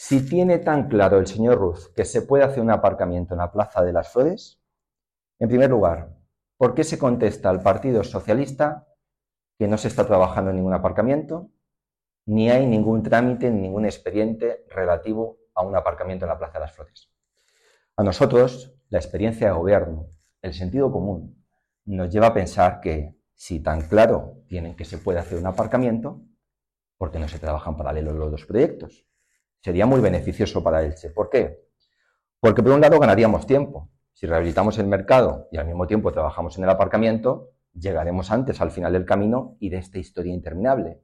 Si tiene tan claro el señor Ruz que se puede hacer un aparcamiento en la Plaza de las Flores, en primer lugar, ¿por qué se contesta al Partido Socialista que no se está trabajando en ningún aparcamiento, ni hay ningún trámite, ni ningún expediente relativo a un aparcamiento en la Plaza de las Flores? A nosotros, la experiencia de gobierno, el sentido común, nos lleva a pensar que si tan claro tienen que se puede hacer un aparcamiento, ¿por qué no se trabajan paralelos los dos proyectos? Sería muy beneficioso para Elche. ¿Por qué? Porque por un lado ganaríamos tiempo. Si rehabilitamos el mercado y al mismo tiempo trabajamos en el aparcamiento, llegaremos antes al final del camino y de esta historia interminable.